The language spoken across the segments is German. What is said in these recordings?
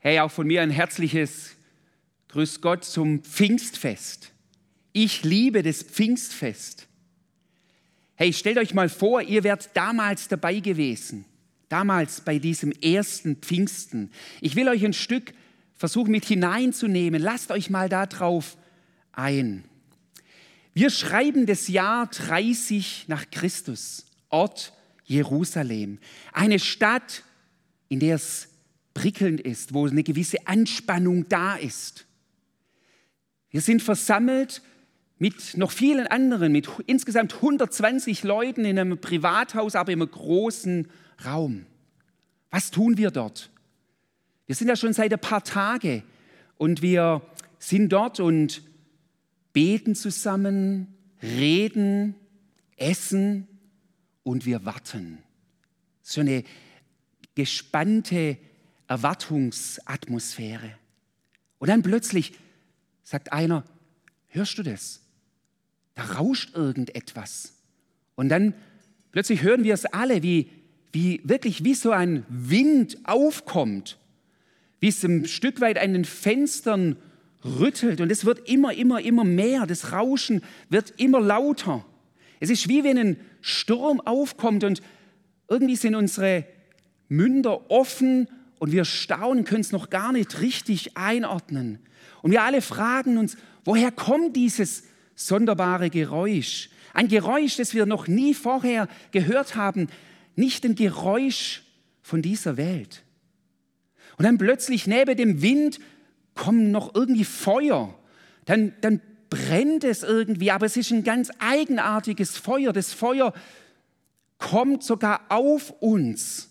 Hey, auch von mir ein herzliches Grüß Gott zum Pfingstfest. Ich liebe das Pfingstfest. Hey, stellt euch mal vor, ihr wärt damals dabei gewesen, damals bei diesem ersten Pfingsten. Ich will euch ein Stück versuchen mit hineinzunehmen. Lasst euch mal da drauf ein. Wir schreiben das Jahr 30 nach Christus, Ort Jerusalem, eine Stadt, in der es prickelnd ist, wo eine gewisse Anspannung da ist. Wir sind versammelt mit noch vielen anderen, mit insgesamt 120 Leuten in einem Privathaus, aber im großen Raum. Was tun wir dort? Wir sind ja schon seit ein paar Tagen und wir sind dort und beten zusammen, reden, essen und wir warten. So eine gespannte Erwartungsatmosphäre. Und dann plötzlich sagt einer, hörst du das? Da rauscht irgendetwas. Und dann plötzlich hören wir es alle, wie, wie wirklich wie so ein Wind aufkommt, wie es ein Stück weit an den Fenstern rüttelt. Und es wird immer, immer, immer mehr. Das Rauschen wird immer lauter. Es ist wie wenn ein Sturm aufkommt und irgendwie sind unsere Münder offen und wir staunen, können es noch gar nicht richtig einordnen. Und wir alle fragen uns, woher kommt dieses sonderbare Geräusch? Ein Geräusch, das wir noch nie vorher gehört haben, nicht ein Geräusch von dieser Welt. Und dann plötzlich neben dem Wind kommen noch irgendwie Feuer. Dann, dann brennt es irgendwie, aber es ist ein ganz eigenartiges Feuer. Das Feuer kommt sogar auf uns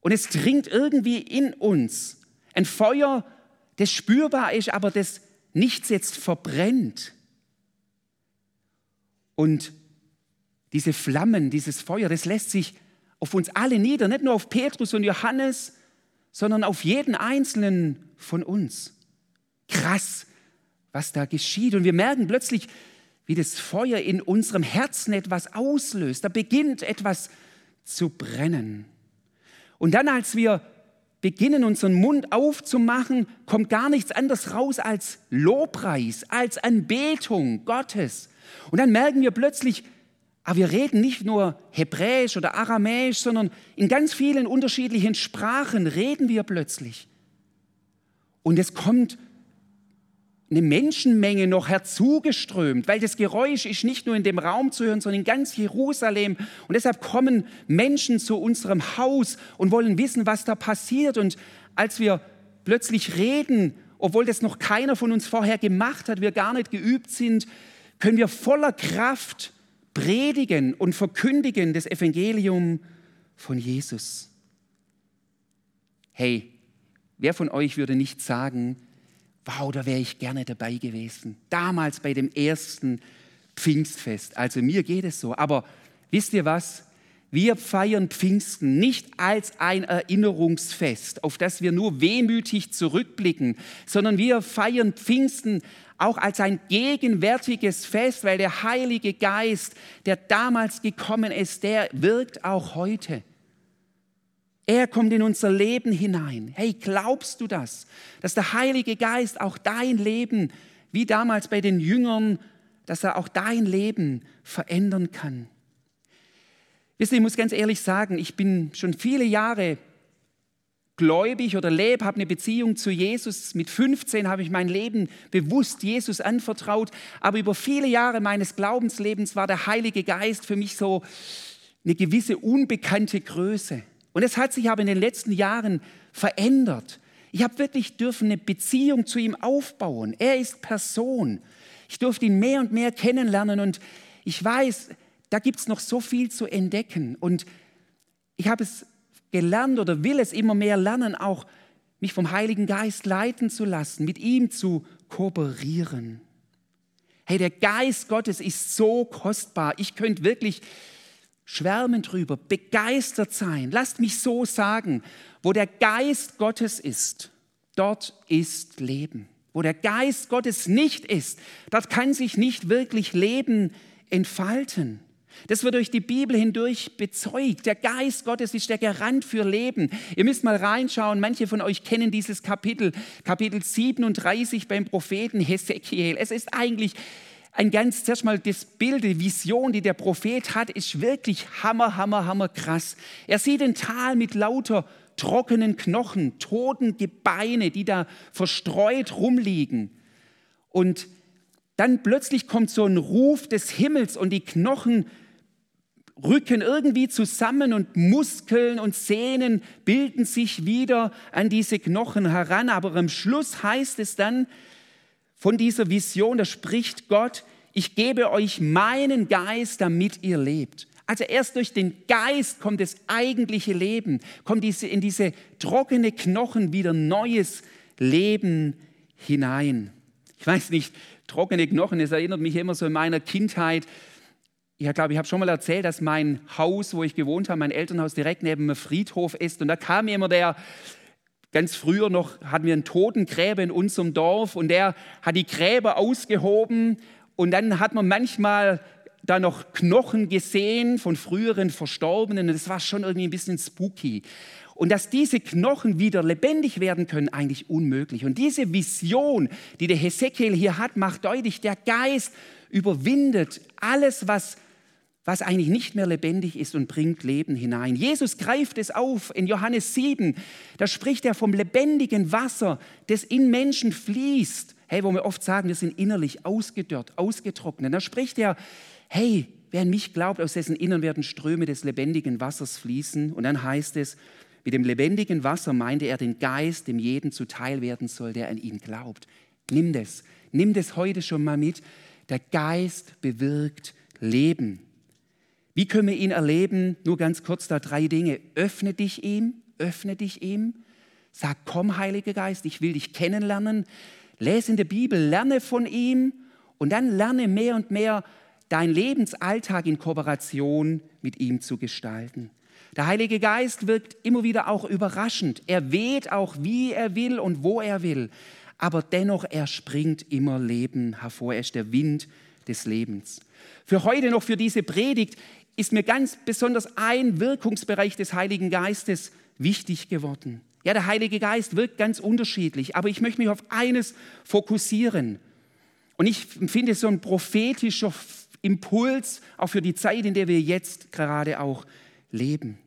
und es dringt irgendwie in uns. Ein Feuer, das spürbar ist, aber das nichts jetzt verbrennt. Und diese Flammen, dieses Feuer, das lässt sich auf uns alle nieder, nicht nur auf Petrus und Johannes, sondern auf jeden einzelnen von uns. Krass, was da geschieht. Und wir merken plötzlich, wie das Feuer in unserem Herzen etwas auslöst. Da beginnt etwas zu brennen. Und dann, als wir beginnen, unseren Mund aufzumachen, kommt gar nichts anderes raus als Lobpreis, als Anbetung Gottes. Und dann merken wir plötzlich, aber wir reden nicht nur Hebräisch oder Aramäisch, sondern in ganz vielen unterschiedlichen Sprachen reden wir plötzlich. Und es kommt eine Menschenmenge noch herzugeströmt, weil das Geräusch ist nicht nur in dem Raum zu hören, sondern in ganz Jerusalem. Und deshalb kommen Menschen zu unserem Haus und wollen wissen, was da passiert. Und als wir plötzlich reden, obwohl das noch keiner von uns vorher gemacht hat, wir gar nicht geübt sind, können wir voller Kraft predigen und verkündigen das Evangelium von Jesus. Hey, wer von euch würde nicht sagen, wow, da wäre ich gerne dabei gewesen. Damals bei dem ersten Pfingstfest. Also mir geht es so. Aber wisst ihr was? Wir feiern Pfingsten nicht als ein Erinnerungsfest, auf das wir nur wehmütig zurückblicken, sondern wir feiern Pfingsten auch als ein gegenwärtiges Fest, weil der Heilige Geist, der damals gekommen ist, der wirkt auch heute. Er kommt in unser Leben hinein. Hey, glaubst du das? Dass der Heilige Geist auch dein Leben, wie damals bei den Jüngern, dass er auch dein Leben verändern kann. Wisst ihr, ich muss ganz ehrlich sagen, ich bin schon viele Jahre gläubig oder lebe, habe eine Beziehung zu Jesus. Mit 15 habe ich mein Leben bewusst Jesus anvertraut. Aber über viele Jahre meines Glaubenslebens war der Heilige Geist für mich so eine gewisse unbekannte Größe. Und es hat sich aber in den letzten Jahren verändert. Ich habe wirklich dürfen eine Beziehung zu ihm aufbauen. Er ist Person. Ich durfte ihn mehr und mehr kennenlernen und ich weiß, da gibt es noch so viel zu entdecken. Und ich habe es gelernt oder will es immer mehr lernen, auch mich vom Heiligen Geist leiten zu lassen, mit ihm zu kooperieren. Hey, der Geist Gottes ist so kostbar. Ich könnte wirklich schwärmen drüber, begeistert sein. Lasst mich so sagen, wo der Geist Gottes ist, dort ist Leben. Wo der Geist Gottes nicht ist, dort kann sich nicht wirklich Leben entfalten. Das wird durch die Bibel hindurch bezeugt. Der Geist Gottes ist der Garant für Leben. Ihr müsst mal reinschauen. Manche von euch kennen dieses Kapitel, Kapitel 37 beim Propheten Hesekiel. Es ist eigentlich ein ganz, zuerst mal das Bild, die Vision, die der Prophet hat, ist wirklich hammer, hammer, hammer krass. Er sieht ein Tal mit lauter trockenen Knochen, toten Gebeine, die da verstreut rumliegen. Und dann plötzlich kommt so ein Ruf des Himmels und die Knochen rücken irgendwie zusammen und Muskeln und Sehnen bilden sich wieder an diese Knochen heran. Aber am Schluss heißt es dann von dieser Vision, da spricht Gott, ich gebe euch meinen Geist, damit ihr lebt. Also erst durch den Geist kommt das eigentliche Leben, kommt diese, in diese trockene Knochen wieder neues Leben hinein. Ich weiß nicht, trockene Knochen, es erinnert mich immer so in meiner Kindheit ich glaube, ich habe schon mal erzählt, dass mein Haus, wo ich gewohnt habe, mein Elternhaus direkt neben einem Friedhof ist. Und da kam immer der, ganz früher noch, hatten wir einen Totengräber in unserem Dorf und der hat die Gräber ausgehoben und dann hat man manchmal da noch Knochen gesehen von früheren Verstorbenen und das war schon irgendwie ein bisschen spooky. Und dass diese Knochen wieder lebendig werden können, eigentlich unmöglich. Und diese Vision, die der Hesekiel hier hat, macht deutlich, der Geist überwindet alles, was was eigentlich nicht mehr lebendig ist und bringt Leben hinein. Jesus greift es auf in Johannes 7. Da spricht er vom lebendigen Wasser, das in Menschen fließt. Hey, wo wir oft sagen, wir sind innerlich ausgedörrt, ausgetrocknet. Da spricht er, hey, wer an mich glaubt, aus dessen Innern werden Ströme des lebendigen Wassers fließen. Und dann heißt es, mit dem lebendigen Wasser meinte er den Geist, dem jeden zuteil werden soll, der an ihn glaubt. Nimm das, nimm das heute schon mal mit. Der Geist bewirkt Leben. Wie können wir ihn erleben? Nur ganz kurz da drei Dinge. Öffne dich ihm, öffne dich ihm. Sag, komm, Heiliger Geist, ich will dich kennenlernen. Lese in der Bibel, lerne von ihm und dann lerne mehr und mehr deinen Lebensalltag in Kooperation mit ihm zu gestalten. Der Heilige Geist wirkt immer wieder auch überraschend. Er weht auch, wie er will und wo er will. Aber dennoch, er springt immer Leben hervor. Er ist der Wind des Lebens. Für heute noch, für diese Predigt, ist mir ganz besonders ein Wirkungsbereich des Heiligen Geistes wichtig geworden. Ja, der Heilige Geist wirkt ganz unterschiedlich, aber ich möchte mich auf eines fokussieren. Und ich finde so ein prophetischer Impuls auch für die Zeit, in der wir jetzt gerade auch leben.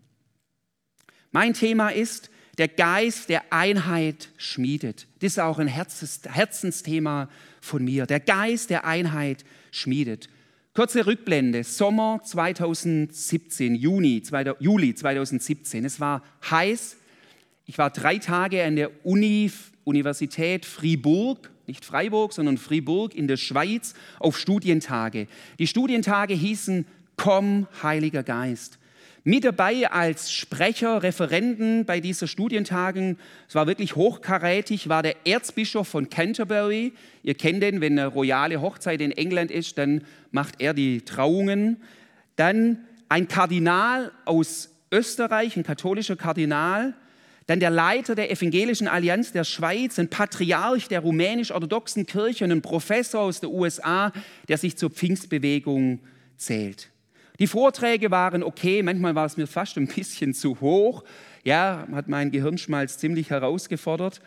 Mein Thema ist, der Geist der Einheit schmiedet. Das ist auch ein Herzensthema von mir. Der Geist der Einheit schmiedet. Kurze Rückblende, Sommer 2017, Juni, Juli 2017. Es war heiß. Ich war drei Tage an der Uni, Universität Fribourg, nicht Freiburg, sondern Fribourg in der Schweiz auf Studientage. Die Studientage hießen Komm, Heiliger Geist. Mit dabei als Sprecher, Referenten bei dieser Studientagen, es war wirklich hochkarätig, war der Erzbischof von Canterbury. Ihr kennt den, wenn eine royale Hochzeit in England ist, dann macht er die Trauungen. Dann ein Kardinal aus Österreich, ein katholischer Kardinal. Dann der Leiter der Evangelischen Allianz der Schweiz, ein Patriarch der rumänisch-orthodoxen Kirche und ein Professor aus den USA, der sich zur Pfingstbewegung zählt. Die Vorträge waren okay, manchmal war es mir fast ein bisschen zu hoch. Ja, hat mein Gehirnschmalz ziemlich herausgefordert.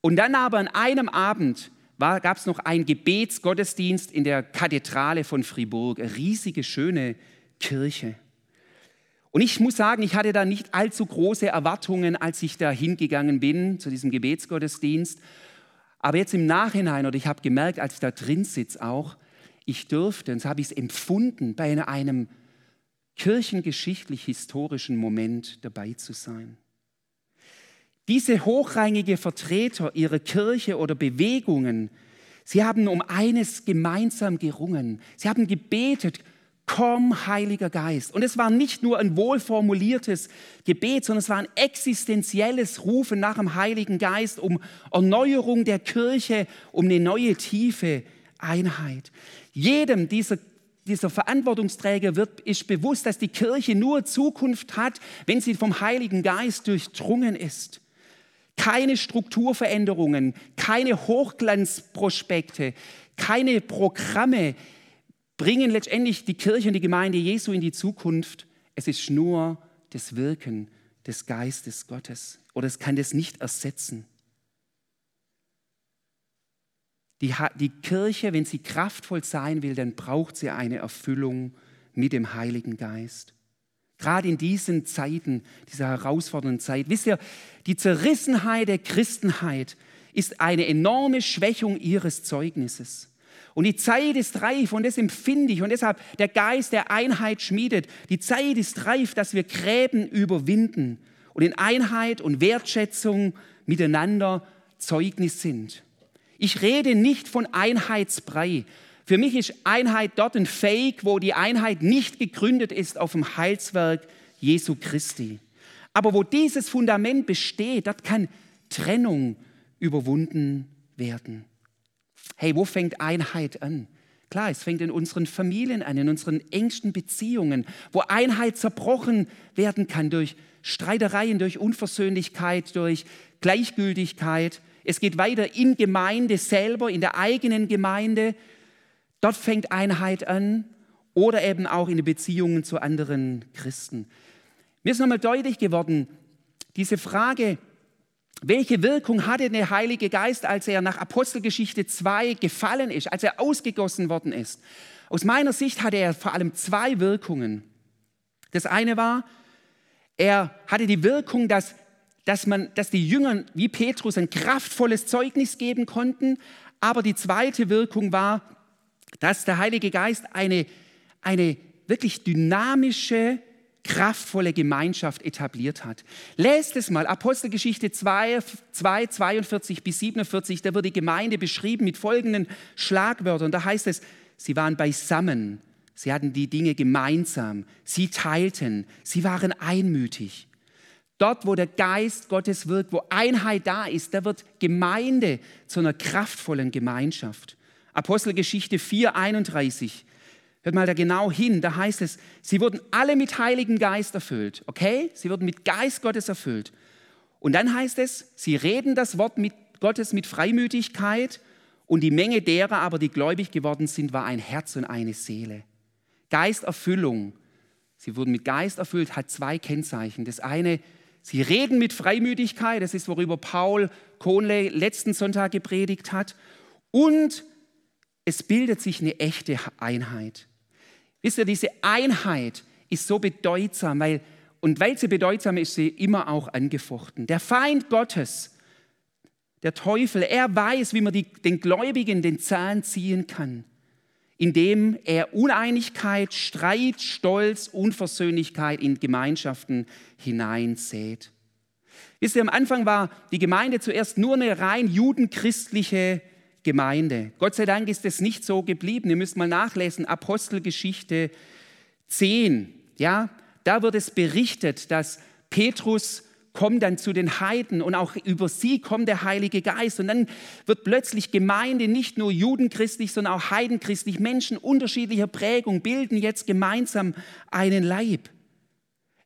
Und dann aber an einem Abend gab es noch einen Gebetsgottesdienst in der Kathedrale von Fribourg, eine riesige, schöne Kirche. Und ich muss sagen, ich hatte da nicht allzu große Erwartungen, als ich da hingegangen bin zu diesem Gebetsgottesdienst. Aber jetzt im Nachhinein, oder ich habe gemerkt, als ich da drin sitze auch, ich durfte, und so habe ich es empfunden, bei einem kirchengeschichtlich-historischen Moment dabei zu sein. Diese hochrangige Vertreter ihrer Kirche oder Bewegungen, sie haben um eines gemeinsam gerungen. Sie haben gebetet, komm, Heiliger Geist. Und es war nicht nur ein wohlformuliertes Gebet, sondern es war ein existenzielles Rufen nach dem Heiligen Geist um Erneuerung der Kirche, um eine neue tiefe Einheit. Jedem dieser, dieser Verantwortungsträger wird, ist bewusst, dass die Kirche nur Zukunft hat, wenn sie vom Heiligen Geist durchdrungen ist. Keine Strukturveränderungen, keine Hochglanzprospekte, keine Programme bringen letztendlich die Kirche und die Gemeinde Jesu in die Zukunft. Es ist nur das Wirken des Geistes Gottes oder es kann das nicht ersetzen. Die, die Kirche, wenn sie kraftvoll sein will, dann braucht sie eine Erfüllung mit dem Heiligen Geist. Gerade in diesen Zeiten, dieser herausfordernden Zeit. Wisst ihr, die Zerrissenheit der Christenheit ist eine enorme Schwächung ihres Zeugnisses. Und die Zeit ist reif und das empfinde ich und deshalb der Geist der Einheit schmiedet. Die Zeit ist reif, dass wir Gräben überwinden und in Einheit und Wertschätzung miteinander Zeugnis sind. Ich rede nicht von Einheitsbrei. Für mich ist Einheit dort ein Fake, wo die Einheit nicht gegründet ist auf dem Heilswerk Jesu Christi. Aber wo dieses Fundament besteht, dort kann Trennung überwunden werden. Hey, wo fängt Einheit an? Klar, es fängt in unseren Familien an, in unseren engsten Beziehungen, wo Einheit zerbrochen werden kann durch Streitereien, durch Unversöhnlichkeit, durch Gleichgültigkeit. Es geht weiter in Gemeinde selber, in der eigenen Gemeinde. Dort fängt Einheit an oder eben auch in den Beziehungen zu anderen Christen. Mir ist nochmal deutlich geworden, diese Frage, welche Wirkung hatte der Heilige Geist, als er nach Apostelgeschichte 2 gefallen ist, als er ausgegossen worden ist? Aus meiner Sicht hatte er vor allem zwei Wirkungen. Das eine war, er hatte die Wirkung, dass, dass, man, dass die Jünger wie Petrus ein kraftvolles Zeugnis geben konnten. Aber die zweite Wirkung war, dass der Heilige Geist eine, eine wirklich dynamische, kraftvolle Gemeinschaft etabliert hat. Lest es mal, Apostelgeschichte 2, 2, 42 bis 47, da wird die Gemeinde beschrieben mit folgenden Schlagwörtern. Da heißt es, sie waren beisammen, sie hatten die Dinge gemeinsam, sie teilten, sie waren einmütig. Dort, wo der Geist Gottes wirkt, wo Einheit da ist, da wird Gemeinde zu einer kraftvollen Gemeinschaft. Apostelgeschichte 4, 31. Hört mal da genau hin, da heißt es, sie wurden alle mit Heiligen Geist erfüllt, okay? Sie wurden mit Geist Gottes erfüllt. Und dann heißt es, sie reden das Wort mit Gottes mit Freimütigkeit und die Menge derer aber, die gläubig geworden sind, war ein Herz und eine Seele. Geisterfüllung, sie wurden mit Geist erfüllt, hat zwei Kennzeichen. Das eine, sie reden mit Freimütigkeit, das ist, worüber Paul Kohnle letzten Sonntag gepredigt hat. Und es bildet sich eine echte Einheit. Wisst ihr, diese Einheit ist so bedeutsam, weil, und weil sie bedeutsam ist, sie immer auch angefochten. Der Feind Gottes, der Teufel, er weiß, wie man die, den Gläubigen den Zahn ziehen kann, indem er Uneinigkeit, Streit, Stolz, Unversöhnlichkeit in Gemeinschaften hineinsät. Wisst ihr, am Anfang war die Gemeinde zuerst nur eine rein judenchristliche Gemeinde. Gott sei Dank ist es nicht so geblieben. Ihr müsst mal nachlesen, Apostelgeschichte 10. Ja, da wird es berichtet, dass Petrus kommt dann zu den Heiden und auch über sie kommt der Heilige Geist. Und dann wird plötzlich Gemeinde nicht nur judenchristlich, sondern auch heidenchristlich. Menschen unterschiedlicher Prägung bilden jetzt gemeinsam einen Leib.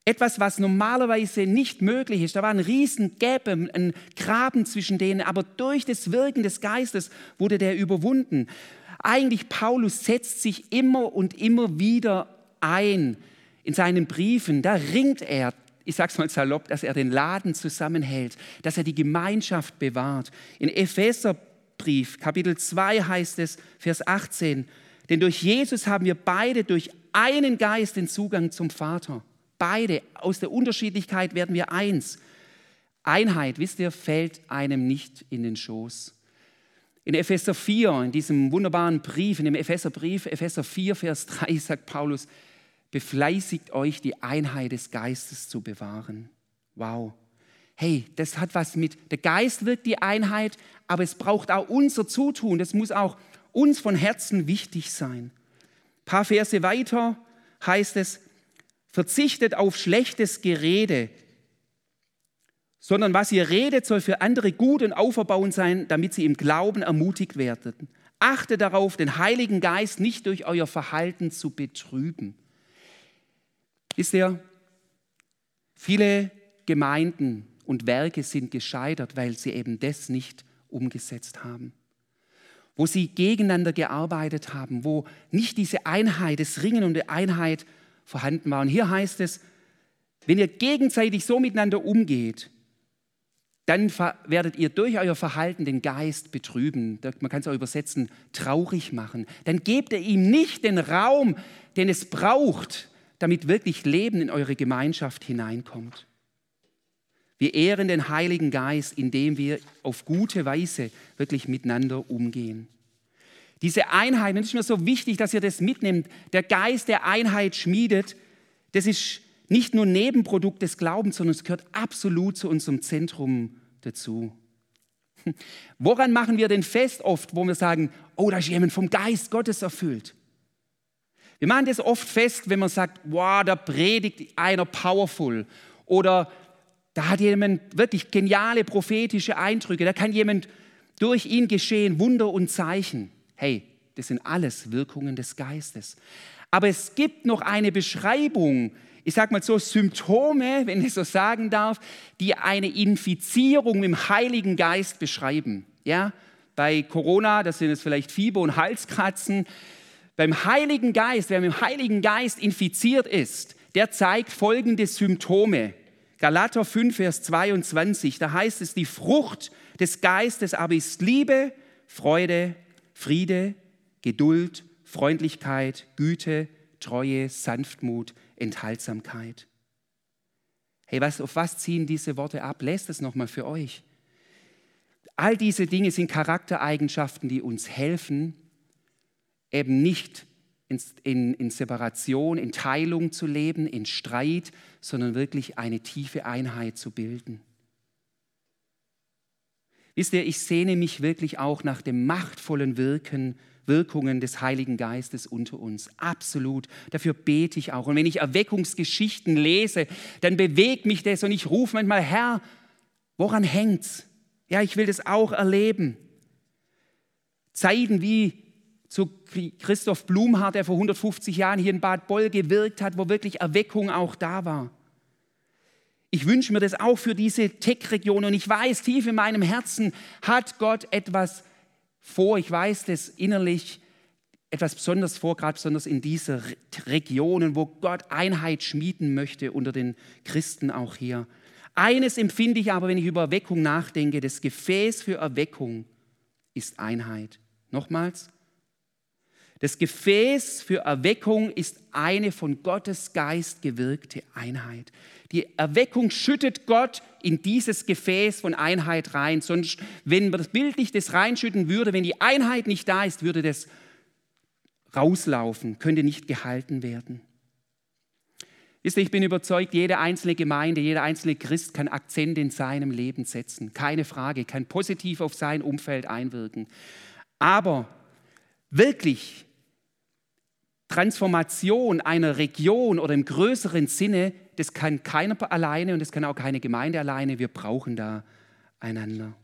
Etwas, was normalerweise nicht möglich ist. Da war ein riesen Gap, ein Graben zwischen denen, aber durch das Wirken des Geistes wurde der überwunden. Eigentlich Paulus setzt sich immer und immer wieder ein in seinen Briefen. Da ringt er, ich sag's mal salopp, dass er den Laden zusammenhält, dass er die Gemeinschaft bewahrt. In Epheserbrief Kapitel 2 heißt es, Vers 18, denn durch Jesus haben wir beide durch einen Geist den Zugang zum Vater. Beide, aus der Unterschiedlichkeit werden wir eins. Einheit, wisst ihr, fällt einem nicht in den Schoß. In Epheser 4, in diesem wunderbaren Brief, in dem Epheserbrief, Epheser 4, Vers 3, sagt Paulus, befleißigt euch, die Einheit des Geistes zu bewahren. Wow. Hey, das hat was mit, der Geist wirkt die Einheit, aber es braucht auch unser Zutun. Das muss auch uns von Herzen wichtig sein. Ein paar Verse weiter heißt es, Verzichtet auf schlechtes Gerede, sondern was ihr redet, soll für andere gut und auferbauend sein, damit sie im Glauben ermutigt werden. Achtet darauf, den Heiligen Geist nicht durch euer Verhalten zu betrüben. Wisst ihr, viele Gemeinden und Werke sind gescheitert, weil sie eben das nicht umgesetzt haben. wo sie gegeneinander gearbeitet haben, wo nicht diese Einheit, das Ringen und die Einheit vorhanden war. Und hier heißt es, wenn ihr gegenseitig so miteinander umgeht, dann werdet ihr durch euer Verhalten den Geist betrüben. Man kann es auch übersetzen, traurig machen. Dann gebt ihr ihm nicht den Raum, den es braucht, damit wirklich Leben in eure Gemeinschaft hineinkommt. Wir ehren den Heiligen Geist, indem wir auf gute Weise wirklich miteinander umgehen. Diese Einheit, es ist mir so wichtig, dass ihr das mitnimmt, der Geist der Einheit schmiedet, das ist nicht nur Nebenprodukt des Glaubens, sondern es gehört absolut zu unserem Zentrum dazu. Woran machen wir denn fest oft, wo wir sagen, oh, da ist jemand vom Geist Gottes erfüllt? Wir machen das oft fest, wenn man sagt, wow, da predigt einer powerful oder da hat jemand wirklich geniale prophetische Eindrücke, da kann jemand durch ihn geschehen, Wunder und Zeichen. Hey, das sind alles Wirkungen des Geistes. Aber es gibt noch eine Beschreibung, ich sage mal so, Symptome, wenn ich so sagen darf, die eine Infizierung dem Heiligen Geist beschreiben. Ja, bei Corona, das sind es vielleicht Fieber und Halskratzen. Beim Heiligen Geist, wer mit dem Heiligen Geist infiziert ist, der zeigt folgende Symptome. Galater 5, Vers 22, da heißt es, die Frucht des Geistes aber ist Liebe, Freude, Friede, Geduld, Freundlichkeit, Güte, Treue, Sanftmut, Enthaltsamkeit. Hey, was, auf was ziehen diese Worte ab? Lässt es nochmal für euch. All diese Dinge sind Charaktereigenschaften, die uns helfen, eben nicht in, in, in, Separation, in Teilung zu leben, in Streit, sondern wirklich eine tiefe Einheit zu bilden. Wisst ihr, ich sehne mich wirklich auch nach dem machtvollen Wirken Wirkungen des Heiligen Geistes unter uns. Absolut. Dafür bete ich auch. Und wenn ich Erweckungsgeschichten lese, dann bewegt mich das und ich rufe manchmal, Herr, woran hängt's? Ja, ich will das auch erleben. Zeiten wie zu Christoph Blumhardt, der vor 150 Jahren hier in Bad Boll gewirkt hat, wo wirklich Erweckung auch da war. Ich wünsche mir das auch für diese Tech-Region und ich weiß, tief in meinem Herzen hat Gott etwas vor. Ich weiß das innerlich etwas besonders vor, gerade besonders in dieser Regionen, wo Gott Einheit schmieden möchte unter den Christen auch hier. Eines empfinde ich aber, wenn ich über Erweckung nachdenke, das Gefäß für Erweckung ist Einheit. Nochmals, das Gefäß für Erweckung ist eine von Gottes Geist gewirkte Einheit. Die Erweckung schüttet Gott in dieses Gefäß von Einheit rein. Sonst, wenn man das bildlich das reinschütten würde, wenn die Einheit nicht da ist, würde das rauslaufen, könnte nicht gehalten werden. Wisst ihr, ich bin überzeugt, jede einzelne Gemeinde, jeder einzelne Christ kann Akzente in seinem Leben setzen. Keine Frage, kann positiv auf sein Umfeld einwirken. Aber wirklich Transformation einer Region oder im größeren Sinne, das kann keiner alleine und das kann auch keine Gemeinde alleine. Wir brauchen da einander.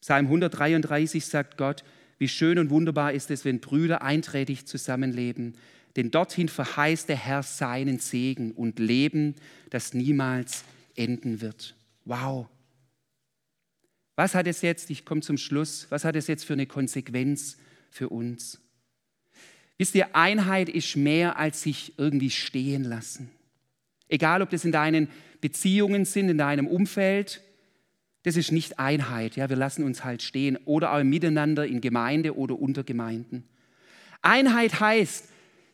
Psalm 133 sagt Gott, wie schön und wunderbar ist es, wenn Brüder einträtig zusammenleben. Denn dorthin verheißt der Herr seinen Segen und Leben, das niemals enden wird. Wow. Was hat es jetzt, ich komme zum Schluss, was hat es jetzt für eine Konsequenz für uns? Wisst ihr, Einheit ist mehr als sich irgendwie stehen lassen. Egal, ob das in deinen Beziehungen sind, in deinem Umfeld, das ist nicht Einheit. Ja, wir lassen uns halt stehen oder auch miteinander in Gemeinde oder unter Gemeinden. Einheit heißt,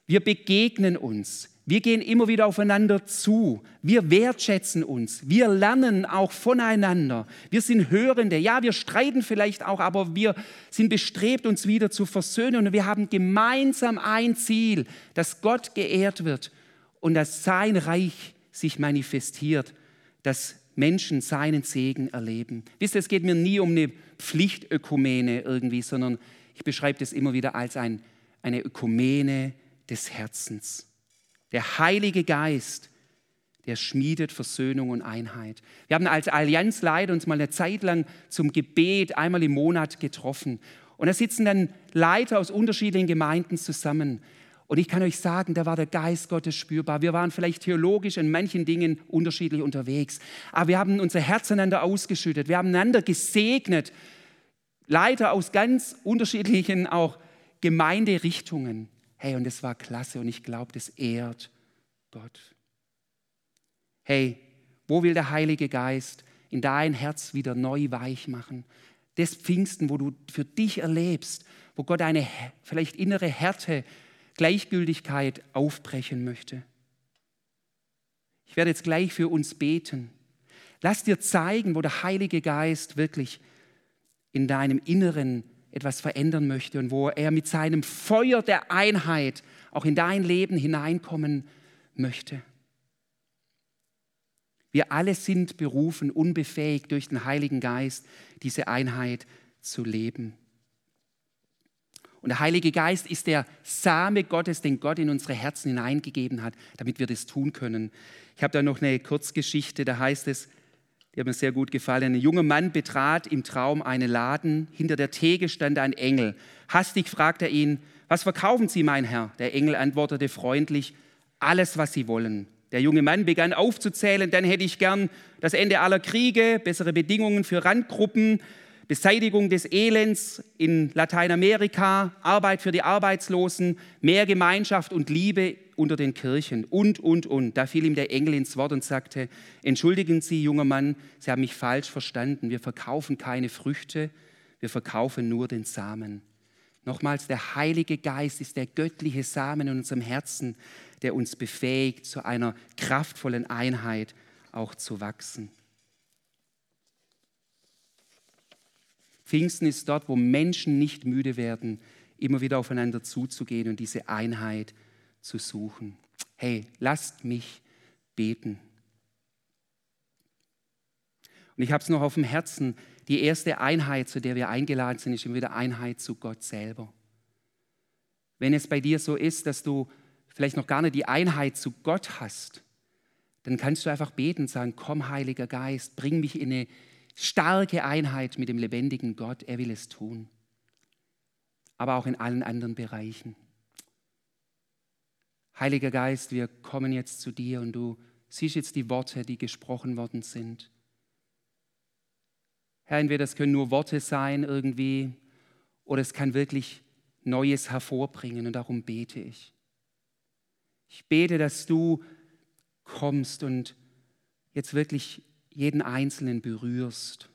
wir begegnen uns. Wir gehen immer wieder aufeinander zu. Wir wertschätzen uns. Wir lernen auch voneinander. Wir sind Hörende. Ja, wir streiten vielleicht auch, aber wir sind bestrebt, uns wieder zu versöhnen. Und wir haben gemeinsam ein Ziel, dass Gott geehrt wird und dass sein Reich sich manifestiert, dass Menschen seinen Segen erleben. Wisst ihr, es geht mir nie um eine Pflichtökumene irgendwie, sondern ich beschreibe das immer wieder als ein, eine Ökumene des Herzens. Der Heilige Geist, der schmiedet Versöhnung und Einheit. Wir haben als Allianzleiter uns mal eine Zeit lang zum Gebet einmal im Monat getroffen. Und da sitzen dann Leiter aus unterschiedlichen Gemeinden zusammen. Und ich kann euch sagen, da war der Geist Gottes spürbar. Wir waren vielleicht theologisch in manchen Dingen unterschiedlich unterwegs. Aber wir haben unser Herz einander ausgeschüttet. Wir haben einander gesegnet Leiter aus ganz unterschiedlichen auch Gemeinderichtungen. Hey, und das war klasse und ich glaube, das ehrt Gott. Hey, wo will der Heilige Geist in dein Herz wieder neu weich machen? Das Pfingsten, wo du für dich erlebst, wo Gott eine vielleicht innere Härte, Gleichgültigkeit aufbrechen möchte. Ich werde jetzt gleich für uns beten. Lass dir zeigen, wo der Heilige Geist wirklich in deinem Inneren etwas verändern möchte und wo er mit seinem Feuer der Einheit auch in dein Leben hineinkommen möchte. Wir alle sind berufen, unbefähigt durch den Heiligen Geist diese Einheit zu leben. Und der Heilige Geist ist der Same Gottes, den Gott in unsere Herzen hineingegeben hat, damit wir das tun können. Ich habe da noch eine Kurzgeschichte, da heißt es, die hat mir sehr gut gefallen. Ein junger Mann betrat im Traum einen Laden. Hinter der Theke stand ein Engel. Hastig fragte er ihn, was verkaufen Sie, mein Herr? Der Engel antwortete freundlich, alles, was Sie wollen. Der junge Mann begann aufzuzählen, dann hätte ich gern das Ende aller Kriege, bessere Bedingungen für Randgruppen, Beseitigung des Elends in Lateinamerika, Arbeit für die Arbeitslosen, mehr Gemeinschaft und Liebe unter den Kirchen und, und, und. Da fiel ihm der Engel ins Wort und sagte, entschuldigen Sie, junger Mann, Sie haben mich falsch verstanden. Wir verkaufen keine Früchte, wir verkaufen nur den Samen. Nochmals, der Heilige Geist ist der göttliche Samen in unserem Herzen, der uns befähigt, zu einer kraftvollen Einheit auch zu wachsen. Pfingsten ist dort, wo Menschen nicht müde werden, immer wieder aufeinander zuzugehen und diese Einheit zu suchen. Hey, lasst mich beten. Und ich habe es noch auf dem Herzen, die erste Einheit, zu der wir eingeladen sind, ist immer wieder Einheit zu Gott selber. Wenn es bei dir so ist, dass du vielleicht noch gar nicht die Einheit zu Gott hast, dann kannst du einfach beten und sagen, komm Heiliger Geist, bring mich in eine starke Einheit mit dem lebendigen Gott. Er will es tun. Aber auch in allen anderen Bereichen. Heiliger Geist, wir kommen jetzt zu dir und du siehst jetzt die Worte, die gesprochen worden sind. Herr, entweder das können nur Worte sein irgendwie oder es kann wirklich Neues hervorbringen und darum bete ich. Ich bete, dass du kommst und jetzt wirklich jeden Einzelnen berührst.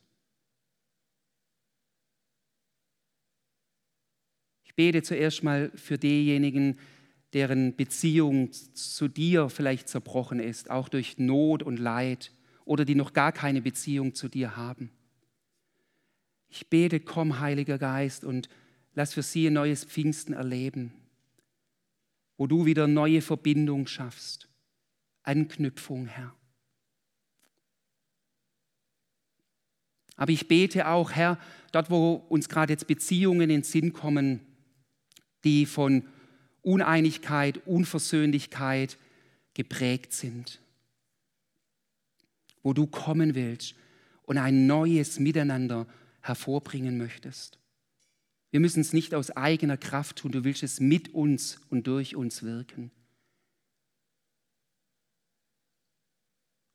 Ich bete zuerst mal für diejenigen, deren Beziehung zu dir vielleicht zerbrochen ist, auch durch Not und Leid oder die noch gar keine Beziehung zu dir haben. Ich bete, komm, Heiliger Geist, und lass für sie ein neues Pfingsten erleben, wo du wieder neue Verbindung schaffst, Anknüpfung, Herr. Aber ich bete auch, Herr, dort, wo uns gerade jetzt Beziehungen in den Sinn kommen, die von Uneinigkeit, Unversöhnlichkeit geprägt sind, wo du kommen willst und ein neues Miteinander hervorbringen möchtest. Wir müssen es nicht aus eigener Kraft tun, du willst es mit uns und durch uns wirken.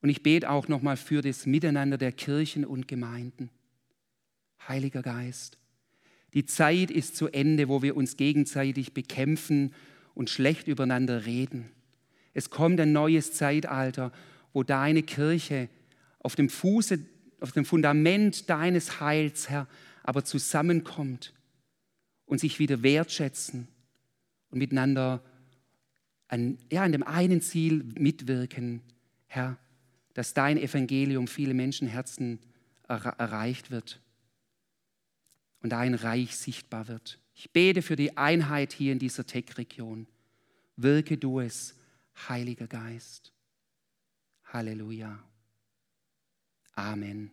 Und ich bete auch nochmal für das Miteinander der Kirchen und Gemeinden. Heiliger Geist, die Zeit ist zu Ende, wo wir uns gegenseitig bekämpfen und schlecht übereinander reden. Es kommt ein neues Zeitalter, wo deine Kirche auf dem Fuße, auf dem Fundament deines Heils, Herr, aber zusammenkommt und sich wieder wertschätzen und miteinander an, ja, an dem einen Ziel mitwirken, Herr, dass dein Evangelium viele Menschenherzen erreicht wird und dein Reich sichtbar wird. Ich bete für die Einheit hier in dieser Tech-Region. Wirke du es, Heiliger Geist. Halleluja. Amen.